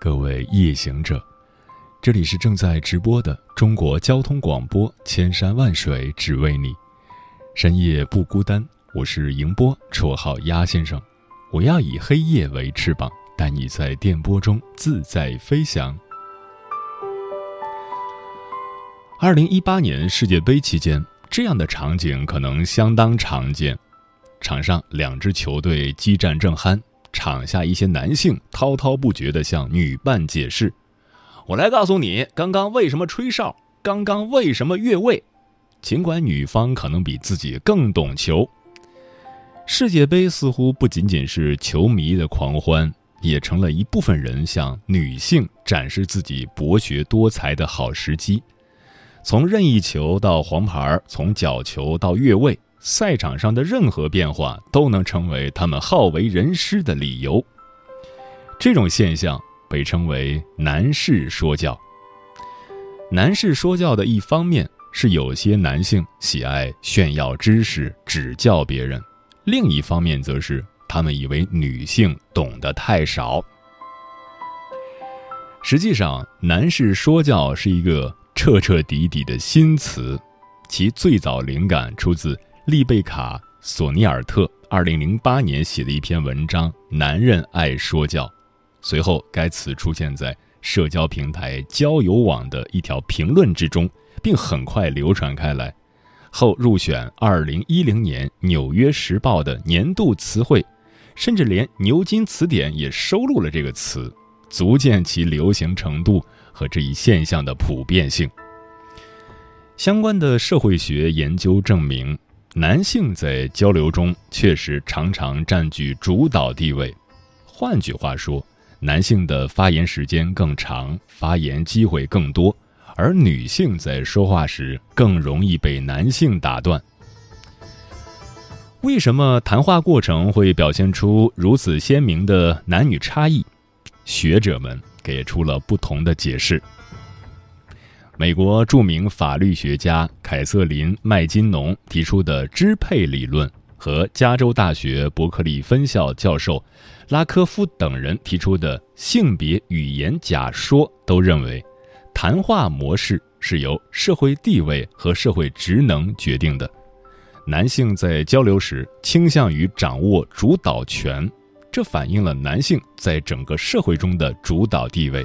各位夜行者，这里是正在直播的中国交通广播，千山万水只为你，深夜不孤单。我是迎波，绰号鸭先生。我要以黑夜为翅膀，带你在电波中自在飞翔。二零一八年世界杯期间，这样的场景可能相当常见：场上两支球队激战正酣。场下一些男性滔滔不绝地向女伴解释：“我来告诉你，刚刚为什么吹哨，刚刚为什么越位。”尽管女方可能比自己更懂球。世界杯似乎不仅仅是球迷的狂欢，也成了一部分人向女性展示自己博学多才的好时机。从任意球到黄牌，从角球到越位。赛场上的任何变化都能成为他们好为人师的理由。这种现象被称为“男士说教”。男士说教的一方面是有些男性喜爱炫耀知识、指教别人；另一方面则是他们以为女性懂得太少。实际上，“男士说教”是一个彻彻底底的新词，其最早灵感出自。丽贝卡·索尼尔特二零零八年写的一篇文章《男人爱说教》，随后该词出现在社交平台交友网的一条评论之中，并很快流传开来，后入选二零一零年《纽约时报》的年度词汇，甚至连牛津词典也收录了这个词，足见其流行程度和这一现象的普遍性。相关的社会学研究证明。男性在交流中确实常常占据主导地位，换句话说，男性的发言时间更长，发言机会更多，而女性在说话时更容易被男性打断。为什么谈话过程会表现出如此鲜明的男女差异？学者们给出了不同的解释。美国著名法律学家凯瑟琳·麦金农提出的支配理论和加州大学伯克利分校教授拉科夫等人提出的性别语言假说都认为，谈话模式是由社会地位和社会职能决定的。男性在交流时倾向于掌握主导权，这反映了男性在整个社会中的主导地位。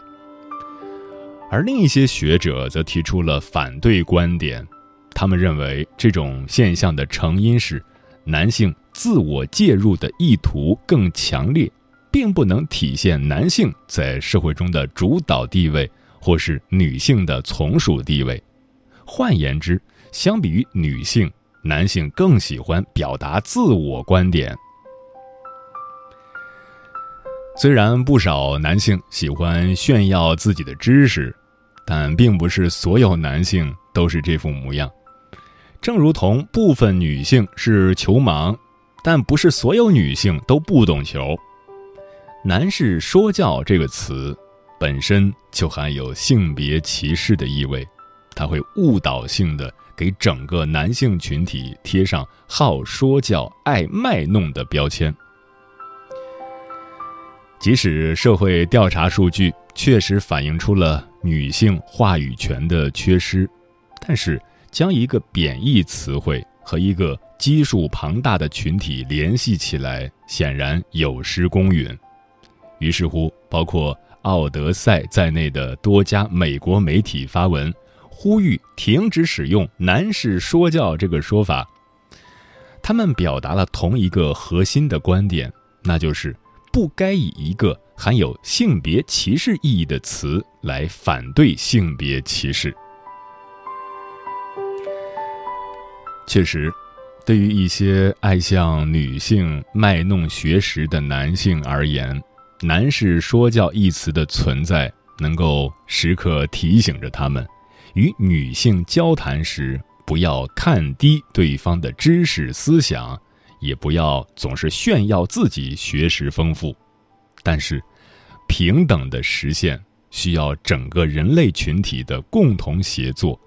而另一些学者则提出了反对观点，他们认为这种现象的成因是男性自我介入的意图更强烈，并不能体现男性在社会中的主导地位或是女性的从属地位。换言之，相比于女性，男性更喜欢表达自我观点。虽然不少男性喜欢炫耀自己的知识。但并不是所有男性都是这副模样，正如同部分女性是球盲，但不是所有女性都不懂球。男士说教这个词本身就含有性别歧视的意味，它会误导性的给整个男性群体贴上好说教、爱卖弄的标签。即使社会调查数据确实反映出了。女性话语权的缺失，但是将一个贬义词汇和一个基数庞大的群体联系起来，显然有失公允。于是乎，包括《奥德赛》在内的多家美国媒体发文，呼吁停止使用“男士说教”这个说法。他们表达了同一个核心的观点，那就是不该以一个。含有性别歧视意义的词来反对性别歧视。确实，对于一些爱向女性卖弄学识的男性而言，“男士说教”一词的存在，能够时刻提醒着他们，与女性交谈时不要看低对方的知识思想，也不要总是炫耀自己学识丰富。但是，平等的实现需要整个人类群体的共同协作。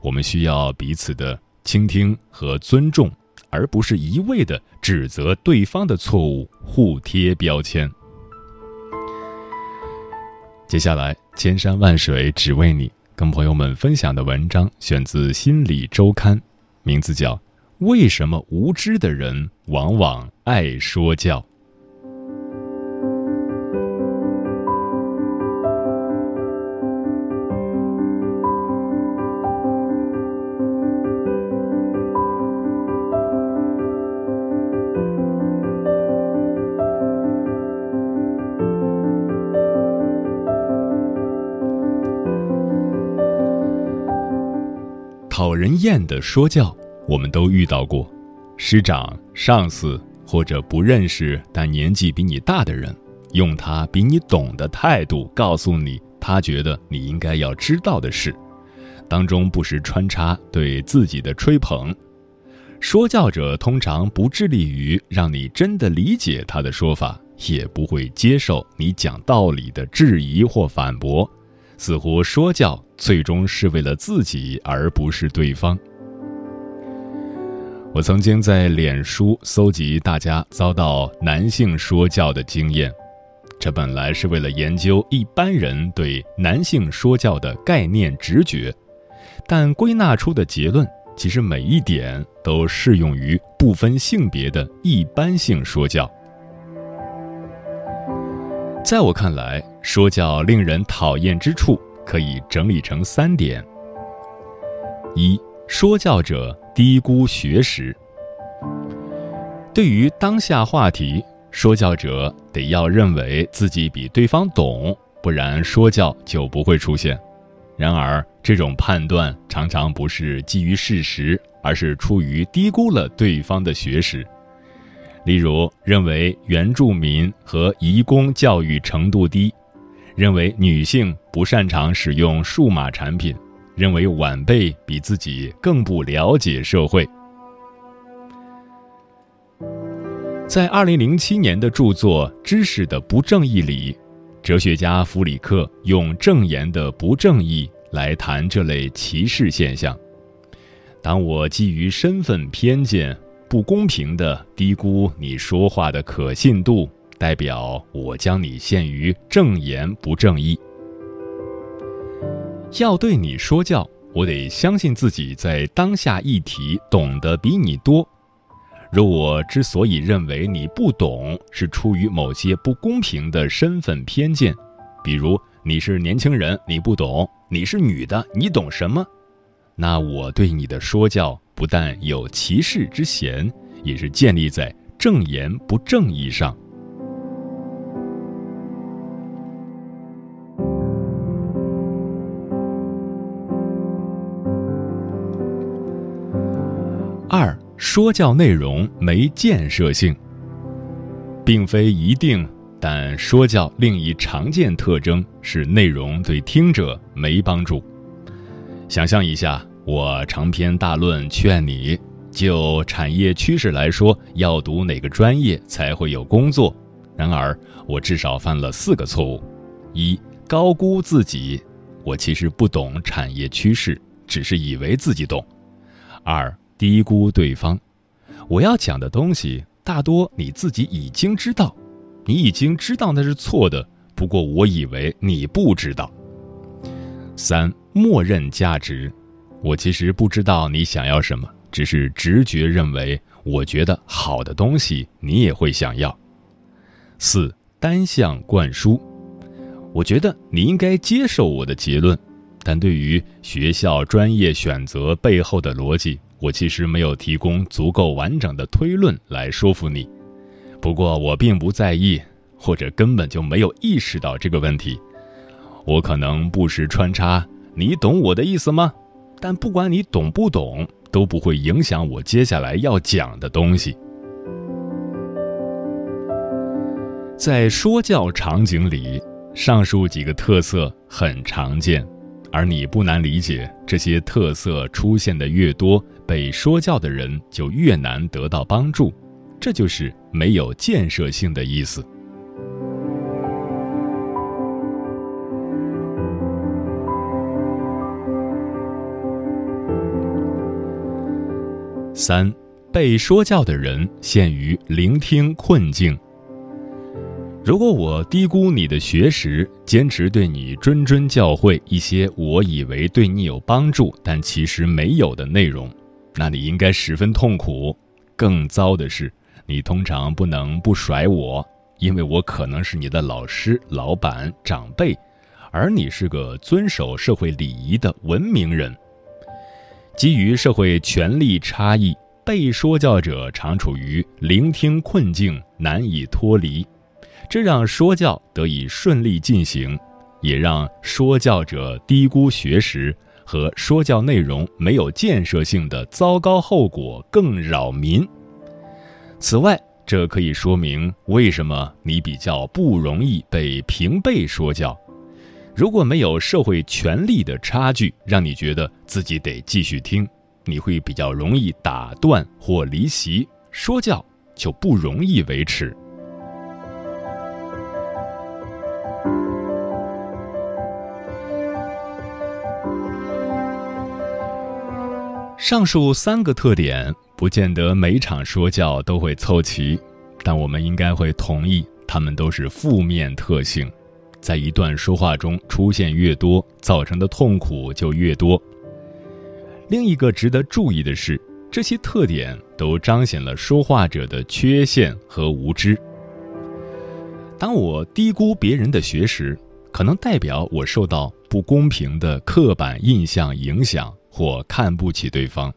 我们需要彼此的倾听和尊重，而不是一味的指责对方的错误，互贴标签。接下来，千山万水只为你，跟朋友们分享的文章选自《心理周刊》，名字叫《为什么无知的人往往爱说教》。讨人厌的说教，我们都遇到过。师长、上司或者不认识但年纪比你大的人，用他比你懂的态度告诉你他觉得你应该要知道的事，当中不时穿插对自己的吹捧。说教者通常不致力于让你真的理解他的说法，也不会接受你讲道理的质疑或反驳。似乎说教最终是为了自己，而不是对方。我曾经在脸书搜集大家遭到男性说教的经验，这本来是为了研究一般人对男性说教的概念直觉，但归纳出的结论其实每一点都适用于不分性别的一般性说教。在我看来，说教令人讨厌之处可以整理成三点：一、说教者低估学识。对于当下话题，说教者得要认为自己比对方懂，不然说教就不会出现。然而，这种判断常常不是基于事实，而是出于低估了对方的学识。例如，认为原住民和移工教育程度低，认为女性不擅长使用数码产品，认为晚辈比自己更不了解社会。在二零零七年的著作《知识的不正义》里，哲学家弗里克用正言的不正义来谈这类歧视现象。当我基于身份偏见。不公平的低估你说话的可信度，代表我将你限于正言不正义。要对你说教，我得相信自己在当下议题懂得比你多。若我之所以认为你不懂，是出于某些不公平的身份偏见，比如你是年轻人，你不懂；你是女的，你懂什么？那我对你的说教。不但有歧视之嫌，也是建立在正言不正义上。说教内容没建设性，并非一定，但说教另一常见特征是内容对听者没帮助。想象一下。我长篇大论劝你，就产业趋势来说，要读哪个专业才会有工作。然而，我至少犯了四个错误：一、高估自己，我其实不懂产业趋势，只是以为自己懂；二、低估对方，我要讲的东西大多你自己已经知道，你已经知道那是错的，不过我以为你不知道；三、默认价值。我其实不知道你想要什么，只是直觉认为，我觉得好的东西你也会想要。四单向灌输，我觉得你应该接受我的结论，但对于学校专业选择背后的逻辑，我其实没有提供足够完整的推论来说服你。不过我并不在意，或者根本就没有意识到这个问题。我可能不时穿插，你懂我的意思吗？但不管你懂不懂，都不会影响我接下来要讲的东西。在说教场景里，上述几个特色很常见，而你不难理解，这些特色出现的越多，被说教的人就越难得到帮助，这就是没有建设性的意思。三，被说教的人陷于聆听困境。如果我低估你的学识，坚持对你谆谆教诲一些我以为对你有帮助但其实没有的内容，那你应该十分痛苦。更糟的是，你通常不能不甩我，因为我可能是你的老师、老板、长辈，而你是个遵守社会礼仪的文明人。基于社会权力差异，被说教者常处于聆听困境，难以脱离，这让说教得以顺利进行，也让说教者低估学识和说教内容没有建设性的糟糕后果更扰民。此外，这可以说明为什么你比较不容易被平辈说教。如果没有社会权力的差距，让你觉得自己得继续听，你会比较容易打断或离席，说教就不容易维持。上述三个特点不见得每场说教都会凑齐，但我们应该会同意，它们都是负面特性。在一段说话中出现越多，造成的痛苦就越多。另一个值得注意的是，这些特点都彰显了说话者的缺陷和无知。当我低估别人的学识，可能代表我受到不公平的刻板印象影响，或看不起对方；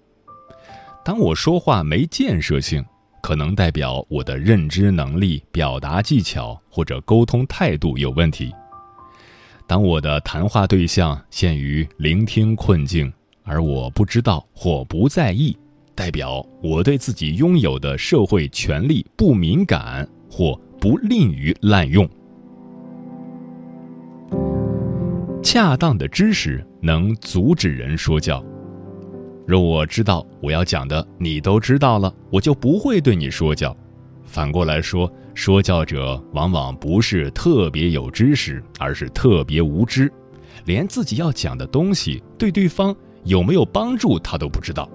当我说话没建设性。可能代表我的认知能力、表达技巧或者沟通态度有问题。当我的谈话对象陷于聆听困境，而我不知道或不在意，代表我对自己拥有的社会权利不敏感或不吝于滥用。恰当的知识能阻止人说教。若我知道我要讲的你都知道了，我就不会对你说教。反过来说，说教者往往不是特别有知识，而是特别无知，连自己要讲的东西对对方有没有帮助他都不知道。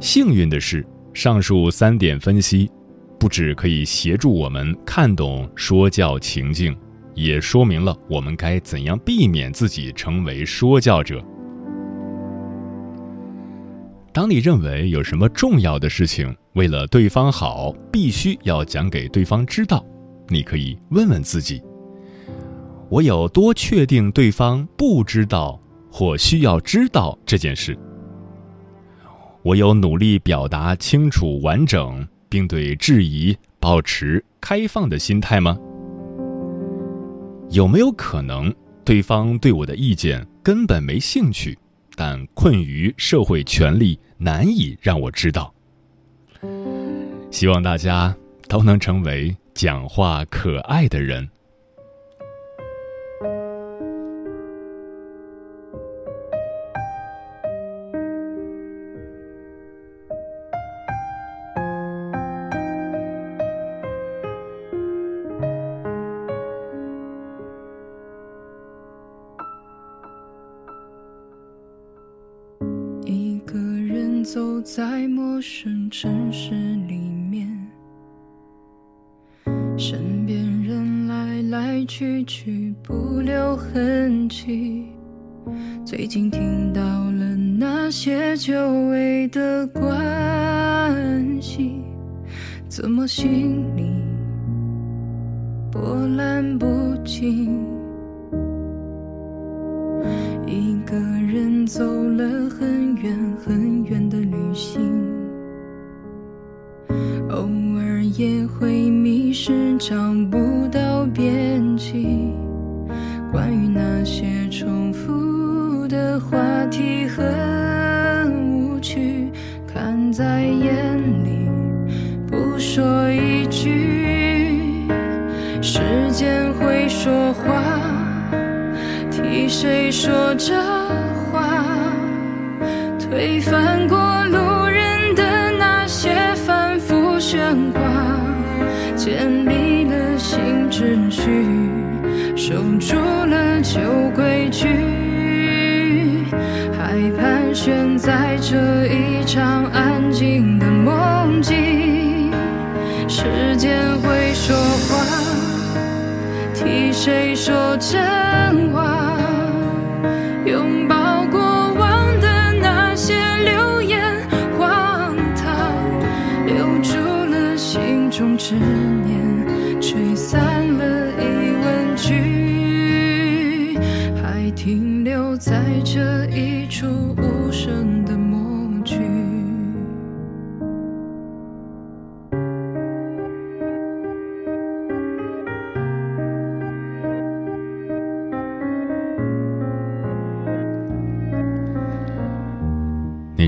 幸运的是，上述三点分析，不只可以协助我们看懂说教情境，也说明了我们该怎样避免自己成为说教者。当你认为有什么重要的事情，为了对方好，必须要讲给对方知道，你可以问问自己：我有多确定对方不知道或需要知道这件事？我有努力表达清楚完整，并对质疑保持开放的心态吗？有没有可能对方对我的意见根本没兴趣？但困于社会权利，难以让我知道。希望大家都能成为讲话可爱的人。走在陌生城市里面，身边人来来去去不留痕迹。最近听到了那些久违的关系，怎么心里波澜不惊？的话题很无趣，看在眼里不说一句，时间会。说话？替谁说着话？推翻过路人的那些反复喧哗，建立了新秩序，守住了旧规矩，谁说真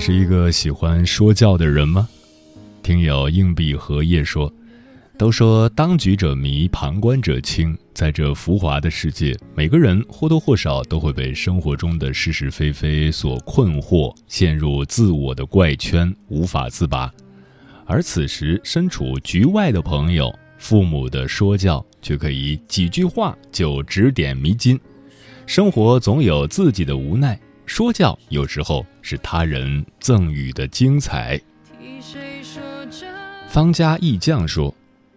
是一个喜欢说教的人吗？听友硬币荷叶说，都说当局者迷，旁观者清。在这浮华的世界，每个人或多或少都会被生活中的是是非非所困惑，陷入自我的怪圈，无法自拔。而此时身处局外的朋友，父母的说教却可以几句话就指点迷津。生活总有自己的无奈。说教有时候是他人赠予的精彩。方家义将说：“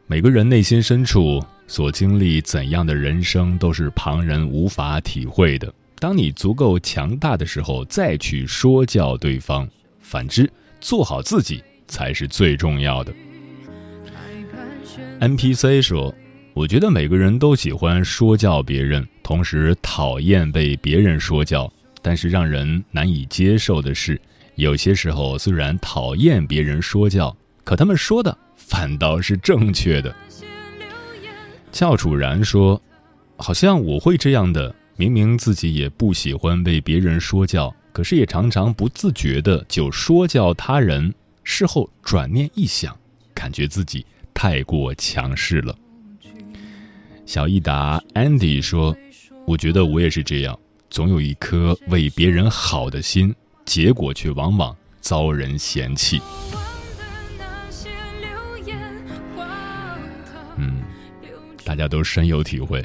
每个人内心深处所经历怎样的人生，都是旁人无法体会的。当你足够强大的时候，再去说教对方；反之，做好自己才是最重要的。”NPC 说：“我觉得每个人都喜欢说教别人，同时讨厌被别人说教。”但是让人难以接受的是，有些时候虽然讨厌别人说教，可他们说的反倒是正确的。翘楚然说：“好像我会这样的，明明自己也不喜欢被别人说教，可是也常常不自觉的就说教他人。事后转念一想，感觉自己太过强势了。”小益达 Andy 说：“我觉得我也是这样。”总有一颗为别人好的心，结果却往往遭人嫌弃。嗯，大家都深有体会。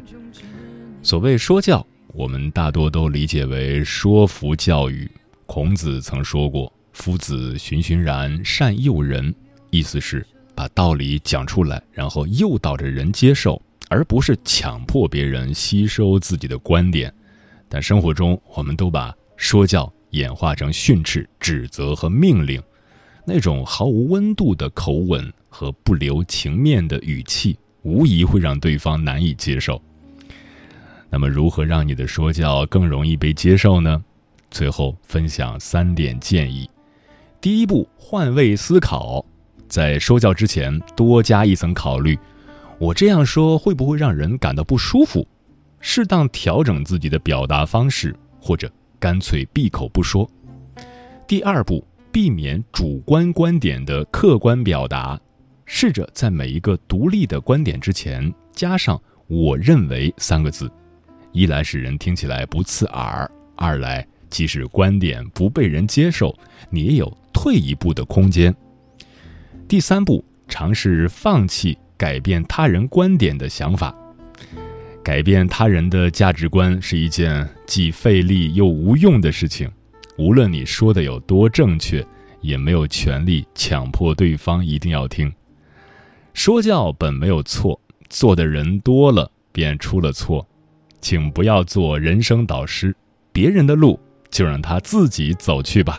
所谓说教，我们大多都理解为说服教育。孔子曾说过：“夫子循循然善诱人。”意思是把道理讲出来，然后诱导着人接受，而不是强迫别人吸收自己的观点。但生活中，我们都把说教演化成训斥、指责和命令，那种毫无温度的口吻和不留情面的语气，无疑会让对方难以接受。那么，如何让你的说教更容易被接受呢？最后分享三点建议：第一步，换位思考，在说教之前多加一层考虑，我这样说会不会让人感到不舒服？适当调整自己的表达方式，或者干脆闭口不说。第二步，避免主观观点的客观表达，试着在每一个独立的观点之前加上“我认为”三个字，一来使人听起来不刺耳，二来即使观点不被人接受，你也有退一步的空间。第三步，尝试放弃改变他人观点的想法。改变他人的价值观是一件既费力又无用的事情，无论你说的有多正确，也没有权利强迫对方一定要听。说教本没有错，做的人多了便出了错，请不要做人生导师，别人的路就让他自己走去吧。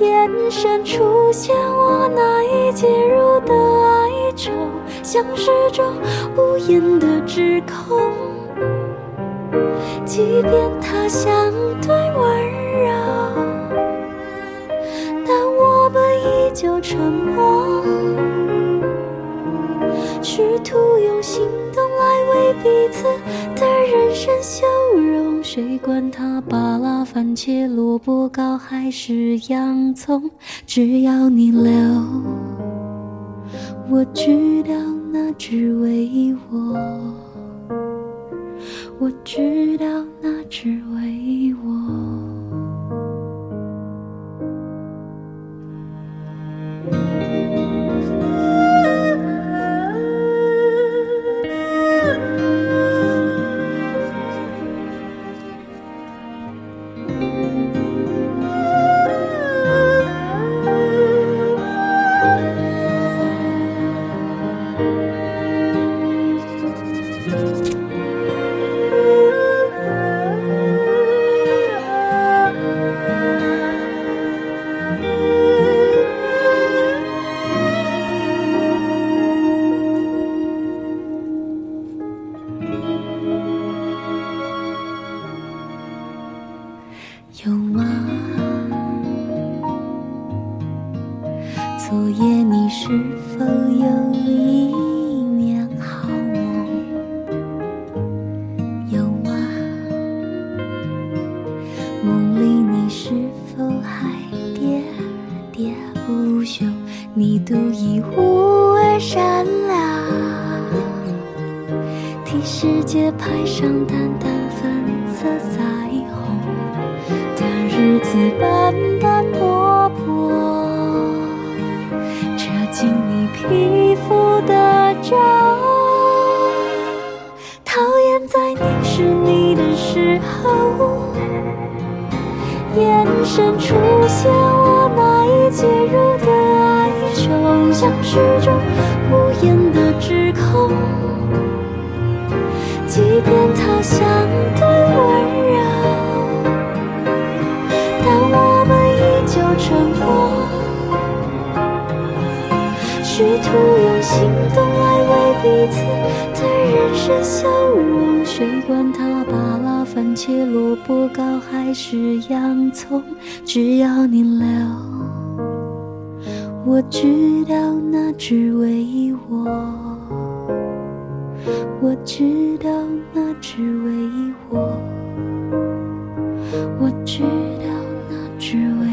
眼神出现我那已介入的哀愁，像是种无言的指控。即便他相对温柔，但我们依旧沉默，试图用心为彼此的人生修容。谁管他巴拉番茄、萝卜糕还是洋葱，只要你留，我知道那只为我。我知道，那只为我。有替世界拍上淡淡粉色彩虹。的日子斑斑驳驳，遮进你皮肤的皱。讨厌在凝视你的时候，眼神出现我难以介入的哀愁，像是种无言的相对温柔，但我们依旧沉默，试图用行动来为彼此的人生修容。谁管它巴拉番茄、萝卜糕还是洋葱，只要你留，我知道那只为我。我知道那只是为我。我知道那只是为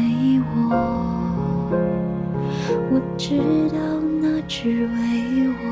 我。我知道那只是为我。